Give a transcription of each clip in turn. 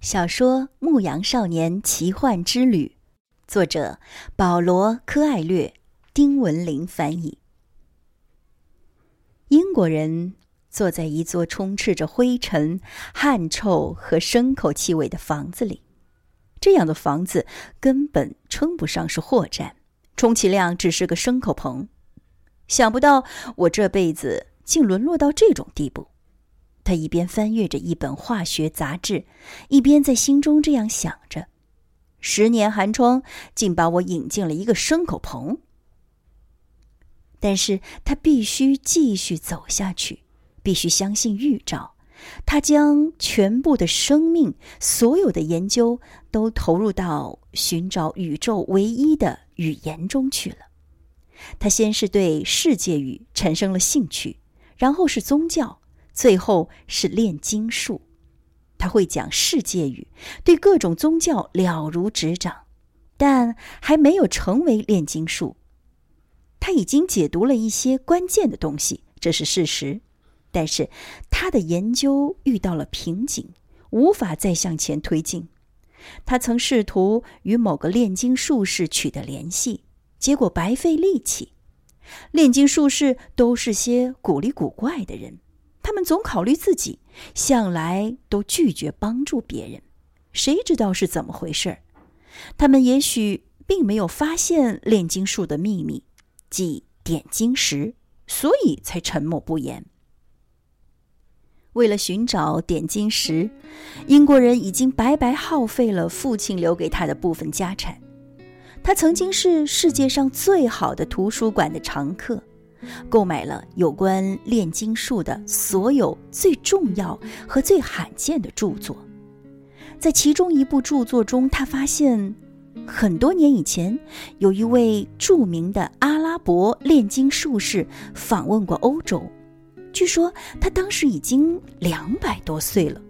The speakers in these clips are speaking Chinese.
小说《牧羊少年奇幻之旅》，作者保罗·科艾略，丁文林翻译。英国人坐在一座充斥着灰尘、汗臭和牲口气味的房子里，这样的房子根本称不上是货站，充其量只是个牲口棚。想不到我这辈子竟沦落到这种地步。他一边翻阅着一本化学杂志，一边在心中这样想着：“十年寒窗竟把我引进了一个牲口棚。”但是他必须继续走下去，必须相信预兆。他将全部的生命、所有的研究都投入到寻找宇宙唯一的语言中去了。他先是对世界语产生了兴趣，然后是宗教。最后是炼金术，他会讲世界语，对各种宗教了如指掌，但还没有成为炼金术。他已经解读了一些关键的东西，这是事实，但是他的研究遇到了瓶颈，无法再向前推进。他曾试图与某个炼金术士取得联系，结果白费力气。炼金术士都是些古里古怪的人。他们总考虑自己，向来都拒绝帮助别人。谁知道是怎么回事？他们也许并没有发现炼金术的秘密，即点金石，所以才沉默不言。为了寻找点金石，英国人已经白白耗费了父亲留给他的部分家产。他曾经是世界上最好的图书馆的常客。购买了有关炼金术的所有最重要和最罕见的著作，在其中一部著作中，他发现很多年以前有一位著名的阿拉伯炼金术士访问过欧洲。据说他当时已经两百多岁了，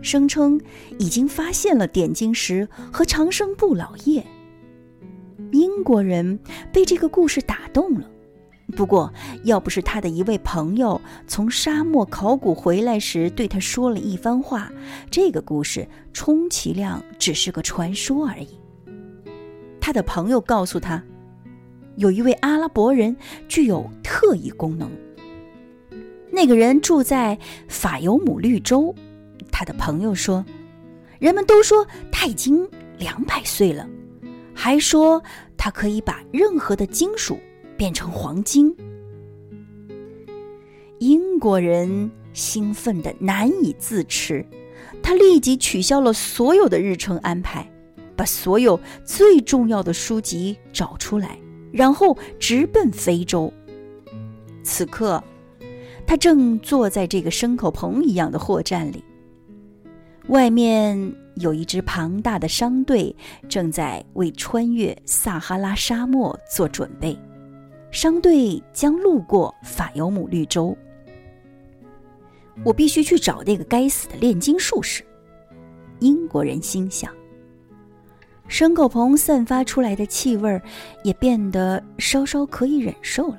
声称已经发现了点金石和长生不老液。英国人被这个故事打动了。不过，要不是他的一位朋友从沙漠考古回来时对他说了一番话，这个故事充其量只是个传说而已。他的朋友告诉他，有一位阿拉伯人具有特异功能。那个人住在法尤姆绿洲。他的朋友说，人们都说他已经两百岁了，还说他可以把任何的金属。变成黄金，英国人兴奋的难以自持，他立即取消了所有的日程安排，把所有最重要的书籍找出来，然后直奔非洲。此刻，他正坐在这个牲口棚一样的货站里，外面有一支庞大的商队正在为穿越撒哈拉沙漠做准备。商队将路过法尤姆绿洲。我必须去找那个该死的炼金术士。英国人心想。牲口棚散发出来的气味也变得稍稍可以忍受了。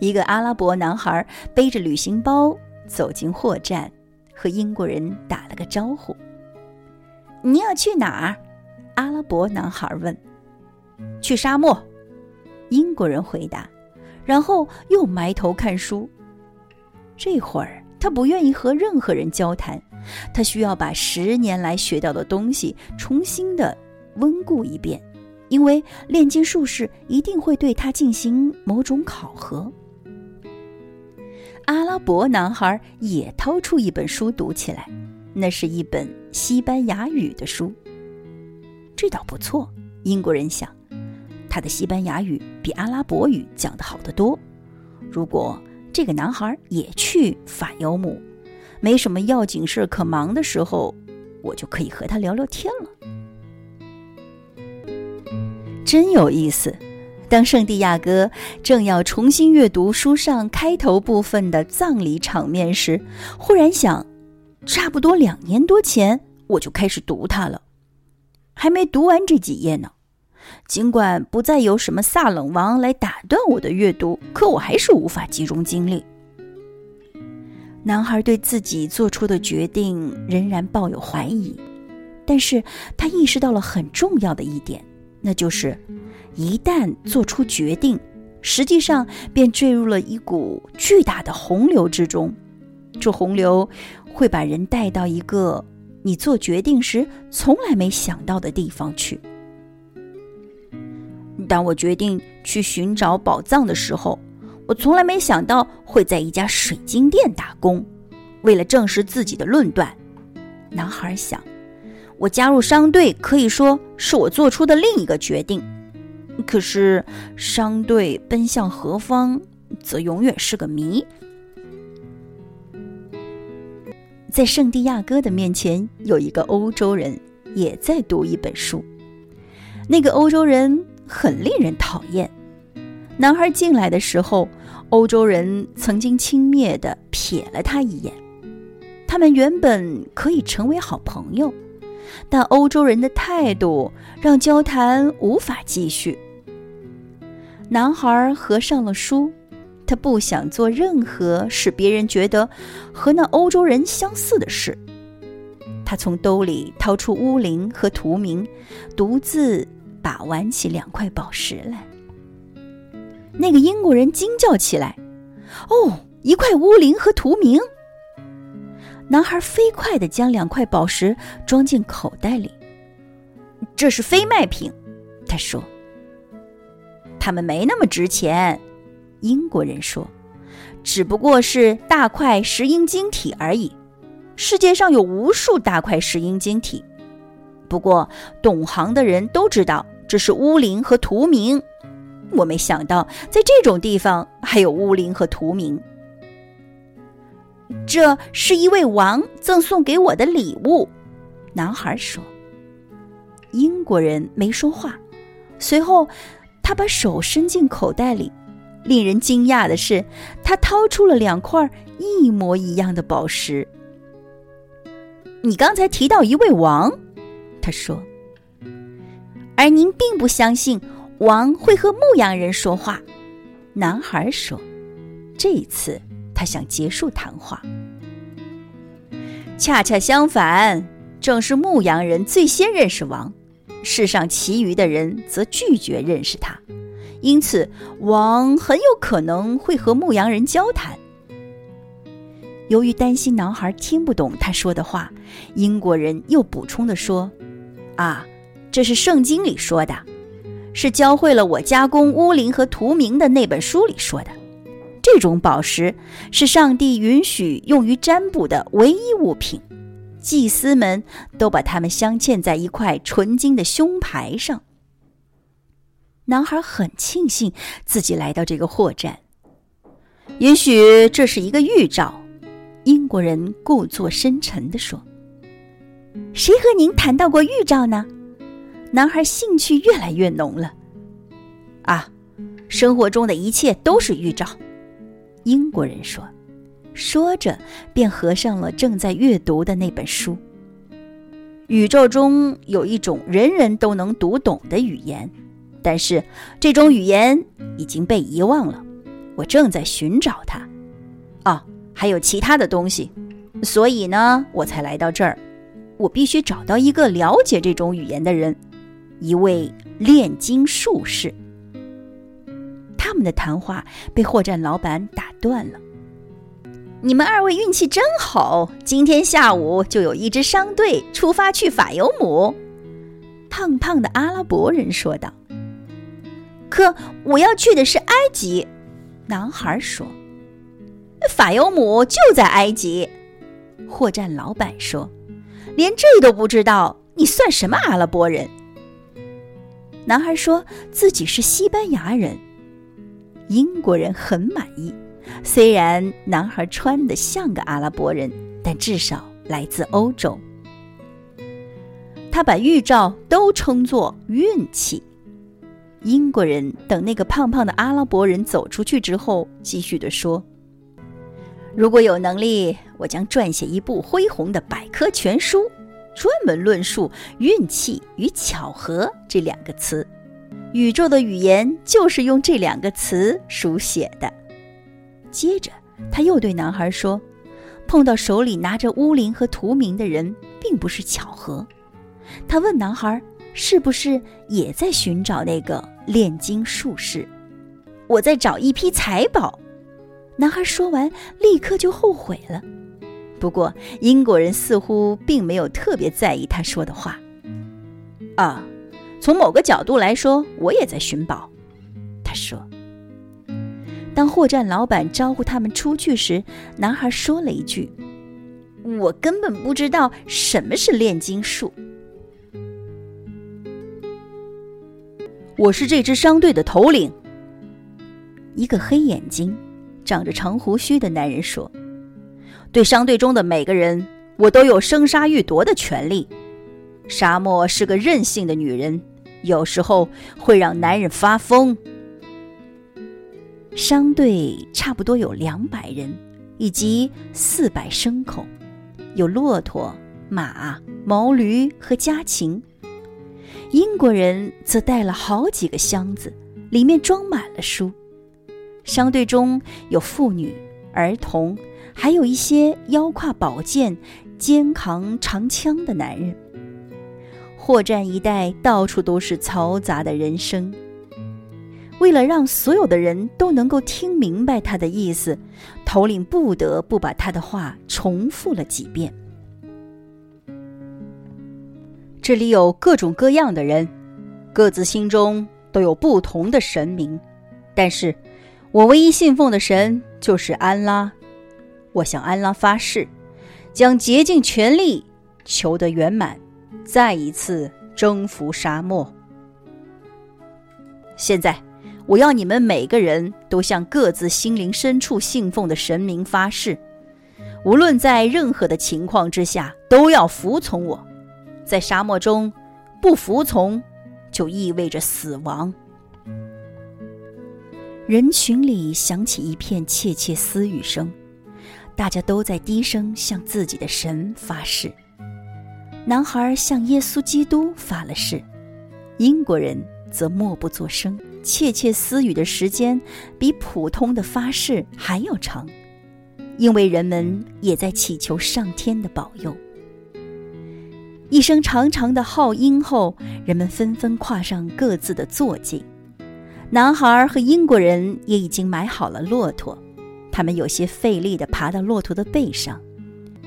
一个阿拉伯男孩背着旅行包走进货站，和英国人打了个招呼。“你要去哪儿？”阿拉伯男孩问。“去沙漠。”英国人回答，然后又埋头看书。这会儿他不愿意和任何人交谈，他需要把十年来学到的东西重新的温故一遍，因为炼金术士一定会对他进行某种考核。阿拉伯男孩也掏出一本书读起来，那是一本西班牙语的书。这倒不错，英国人想。他的西班牙语比阿拉伯语讲得好得多。如果这个男孩也去法尤姆，没什么要紧事可忙的时候，我就可以和他聊聊天了。真有意思。当圣地亚哥正要重新阅读书上开头部分的葬礼场面时，忽然想，差不多两年多前我就开始读它了，还没读完这几页呢。尽管不再有什么萨冷王来打断我的阅读，可我还是无法集中精力。男孩对自己做出的决定仍然抱有怀疑，但是他意识到了很重要的一点，那就是一旦做出决定，实际上便坠入了一股巨大的洪流之中。这洪流会把人带到一个你做决定时从来没想到的地方去。当我决定去寻找宝藏的时候，我从来没想到会在一家水晶店打工，为了证实自己的论断。男孩想，我加入商队可以说是我做出的另一个决定。可是，商队奔向何方，则永远是个谜。在圣地亚哥的面前，有一个欧洲人也在读一本书。那个欧洲人很令人讨厌。男孩进来的时候，欧洲人曾经轻蔑地瞥了他一眼。他们原本可以成为好朋友，但欧洲人的态度让交谈无法继续。男孩合上了书，他不想做任何使别人觉得和那欧洲人相似的事。他从兜里掏出乌灵和图明，独自把玩起两块宝石来。那个英国人惊叫起来：“哦，一块乌灵和图明！”男孩飞快地将两块宝石装进口袋里。“这是非卖品。”他说。“它们没那么值钱。”英国人说，“只不过是大块石英晶体而已。世界上有无数大块石英晶体，不过懂行的人都知道这是乌灵和图明。”我没想到，在这种地方还有乌灵和图明。这是一位王赠送给我的礼物，男孩说。英国人没说话，随后他把手伸进口袋里。令人惊讶的是，他掏出了两块一模一样的宝石。你刚才提到一位王，他说，而您并不相信。王会和牧羊人说话，男孩说：“这一次他想结束谈话。恰恰相反，正是牧羊人最先认识王，世上其余的人则拒绝认识他，因此王很有可能会和牧羊人交谈。由于担心男孩听不懂他说的话，英国人又补充的说：‘啊，这是圣经里说的。’”是教会了我加工乌灵和图明的那本书里说的，这种宝石是上帝允许用于占卜的唯一物品，祭司们都把它们镶嵌在一块纯金的胸牌上。男孩很庆幸自己来到这个货站，也许这是一个预兆。英国人故作深沉地说：“谁和您谈到过预兆呢？”男孩兴趣越来越浓了。啊，生活中的一切都是预兆，英国人说，说着便合上了正在阅读的那本书。宇宙中有一种人人都能读懂的语言，但是这种语言已经被遗忘了。我正在寻找它。哦，还有其他的东西，所以呢，我才来到这儿。我必须找到一个了解这种语言的人。一位炼金术士，他们的谈话被货站老板打断了。你们二位运气真好，今天下午就有一支商队出发去法尤姆。胖胖的阿拉伯人说道。可我要去的是埃及，男孩说。法尤姆就在埃及，货站老板说。连这都不知道，你算什么阿拉伯人？男孩说自己是西班牙人，英国人很满意。虽然男孩穿的像个阿拉伯人，但至少来自欧洲。他把预兆都称作运气。英国人等那个胖胖的阿拉伯人走出去之后，继续的说：“如果有能力，我将撰写一部恢宏的百科全书。”专门论述运气与巧合这两个词，宇宙的语言就是用这两个词书写的。接着，他又对男孩说：“碰到手里拿着乌灵和图明的人，并不是巧合。他问男孩：“是不是也在寻找那个炼金术士？”“我在找一批财宝。”男孩说完，立刻就后悔了。不过，英国人似乎并没有特别在意他说的话。啊，从某个角度来说，我也在寻宝。他说。当货站老板招呼他们出去时，男孩说了一句：“我根本不知道什么是炼金术。”我是这支商队的头领。一个黑眼睛、长着长胡须的男人说：“对商队中的每个人，我都有生杀予夺的权利。沙漠是个任性的女人，有时候会让男人发疯。”商队差不多有两百人，以及四百牲口，有骆驼、马、毛驴和家禽。英国人则带了好几个箱子，里面装满了书。商队中有妇女、儿童，还有一些腰挎宝剑、肩扛长枪的男人。货站一带到处都是嘈杂的人声。为了让所有的人都能够听明白他的意思，头领不得不把他的话重复了几遍。这里有各种各样的人，各自心中都有不同的神明，但是，我唯一信奉的神就是安拉。我向安拉发誓，将竭尽全力求得圆满，再一次征服沙漠。现在。我要你们每个人都向各自心灵深处信奉的神明发誓，无论在任何的情况之下，都要服从我。在沙漠中，不服从就意味着死亡。人群里响起一片窃窃私语声，大家都在低声向自己的神发誓。男孩向耶稣基督发了誓，英国人则默不作声。窃窃私语的时间比普通的发誓还要长，因为人们也在祈求上天的保佑。一声长长的号音后，人们纷纷跨上各自的坐骑。男孩和英国人也已经买好了骆驼，他们有些费力地爬到骆驼的背上。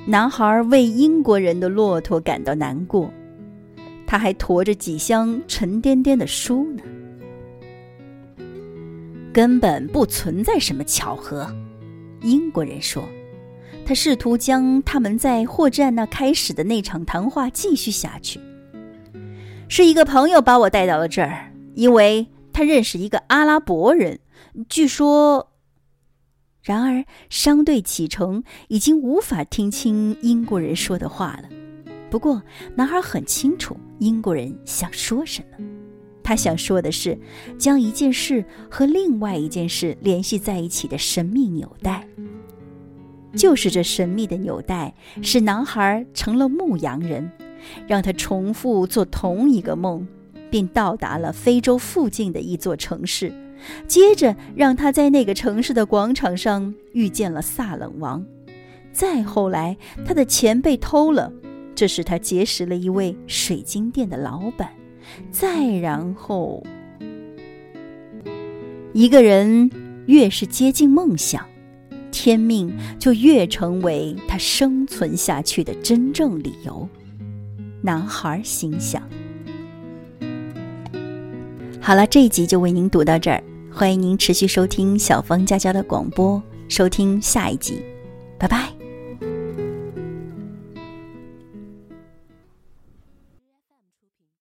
男孩为英国人的骆驼感到难过，他还驮着几箱沉甸甸的书呢。根本不存在什么巧合，英国人说。他试图将他们在货站那开始的那场谈话继续下去。是一个朋友把我带到了这儿，因为他认识一个阿拉伯人。据说，然而商队启程已经无法听清英国人说的话了。不过，男孩很清楚英国人想说什么。他想说的是，将一件事和另外一件事联系在一起的神秘纽带。就是这神秘的纽带，使男孩成了牧羊人，让他重复做同一个梦，并到达了非洲附近的一座城市。接着，让他在那个城市的广场上遇见了萨冷王。再后来，他的钱被偷了，这使他结识了一位水晶店的老板。再然后，一个人越是接近梦想，天命就越成为他生存下去的真正理由。男孩心想。好了，这一集就为您读到这儿，欢迎您持续收听小芳家家的广播，收听下一集，拜拜。